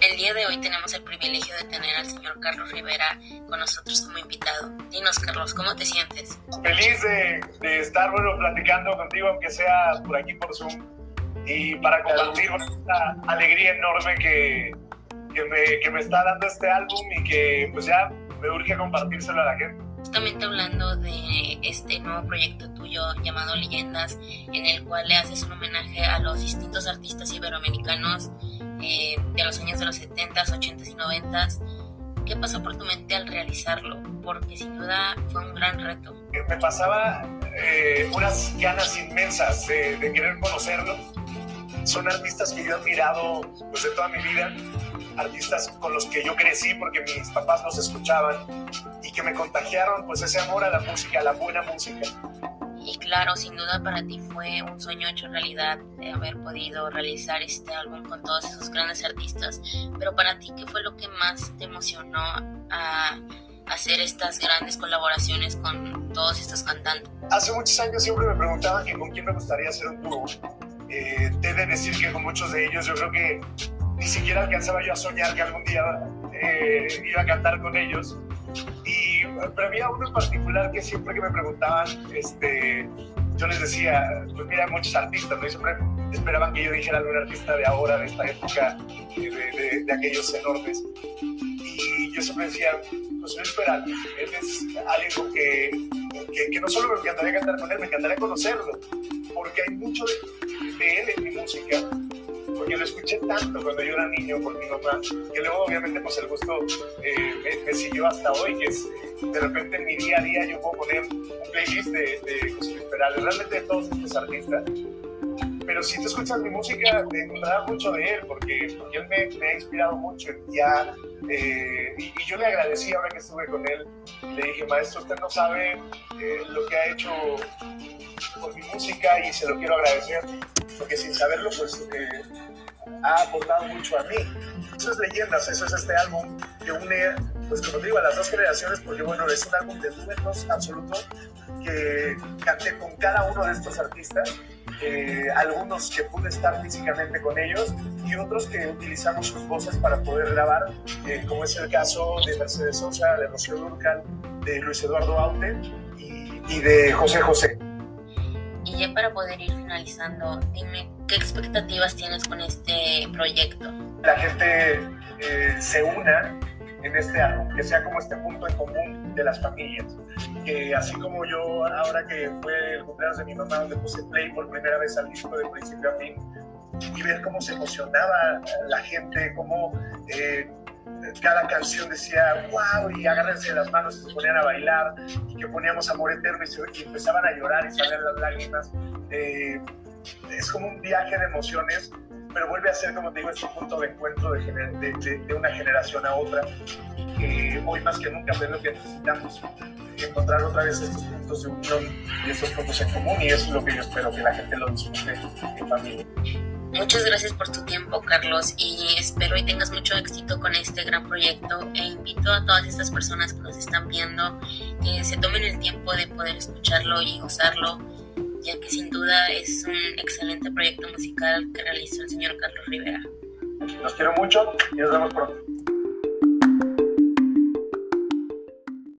El día de hoy tenemos el privilegio de tener al señor Carlos Rivera con nosotros como invitado. Dinos, Carlos, ¿cómo te sientes? Feliz de, de estar, bueno, platicando contigo, aunque sea por aquí por Zoom, y para compartir esta alegría enorme que, que, me, que me está dando este álbum y que pues ya me urge compartírselo a la gente justamente hablando de este nuevo proyecto tuyo llamado Leyendas, en el cual le haces un homenaje a los distintos artistas iberoamericanos eh, de los años de los 70s, 80s y 90s. ¿Qué pasó por tu mente al realizarlo? Porque sin duda fue un gran reto. Me pasaba eh, unas ganas inmensas de, de querer conocerlos. Son artistas que yo he admirado pues, de toda mi vida artistas con los que yo crecí porque mis papás los escuchaban y que me contagiaron pues ese amor a la música, a la buena música. Y claro, sin duda para ti fue un sueño hecho realidad de haber podido realizar este álbum con todos esos grandes artistas, pero para ti, ¿qué fue lo que más te emocionó a hacer estas grandes colaboraciones con todos estos cantantes? Hace muchos años siempre me preguntaban que con quién me gustaría hacer un dúo. Eh, debe decir que con muchos de ellos yo creo que ni siquiera alcanzaba yo a soñar que algún día eh, iba a cantar con ellos. Pero había uno en particular que siempre que me preguntaban, este, yo les decía, pues mira, muchos artistas, ¿no? siempre esperaban que yo dijera algún artista de ahora, de esta época, de, de, aquellos enormes. Y yo siempre decía, pues Luis Peralta, él es alguien que, que, que, no solo me encantaría cantar con él, me encantaría conocerlo, porque hay mucho de, de él en mi música porque lo escuché tanto cuando yo era niño por mi mamá, que luego obviamente pues el gusto eh, me, siguió hasta hoy, que es de repente en mi día a día yo puedo poner un playlist de, de José Luis Perales, realmente de todos estos artistas. Pero si tú escuchas mi música, te encontrarás mucho de él, porque, porque él me, me, ha inspirado mucho ya. Eh, y, y, yo le agradecí ahora que estuve con él. Le dije, maestro, usted no sabe eh, lo que ha hecho por mi música y se lo quiero agradecer, porque sin saberlo, pues eh, ha aportado mucho a mí. Eso es Leyendas, eso es este álbum que une, pues como digo, a las dos generaciones, porque bueno, es un álbum de duetos absoluto que canté con cada uno de estos artistas, eh, algunos que pude estar físicamente con ellos y otros que utilizamos sus voces para poder grabar, eh, como es el caso de Mercedes Sosa, de Rocío Durcal, de Luis Eduardo Aute y, y de José José. Y ya para poder ir finalizando, dime qué expectativas tienes con este proyecto. La gente eh, se una en este álbum, que sea como este punto en común de las familias. Que así como yo, ahora que fue el cumpleaños de mi mamá, donde puse play por primera vez al disco de principio a fin, y ver cómo se emocionaba la gente, cómo eh, cada canción decía wow y agárrense las manos y se ponían a bailar y que poníamos amor eterno y, empezaban a llorar y salían las lágrimas. Eh, es como un viaje de emociones, pero vuelve a ser, como te digo, este punto de encuentro de, de, de una generación a otra, que hoy más que nunca es lo que necesitamos, encontrar otra vez estos puntos de unión y estos puntos en común, y eso es lo que yo espero que la gente lo disfrute en familia. Muchas gracias por tu tiempo, Carlos, y espero y tengas mucho éxito con este gran proyecto. E invito a todas estas personas que nos están viendo que se tomen el tiempo de poder escucharlo y gozarlo, ya que sin duda es un excelente proyecto musical que realizó el señor Carlos Rivera. Los quiero mucho y nos vemos pronto.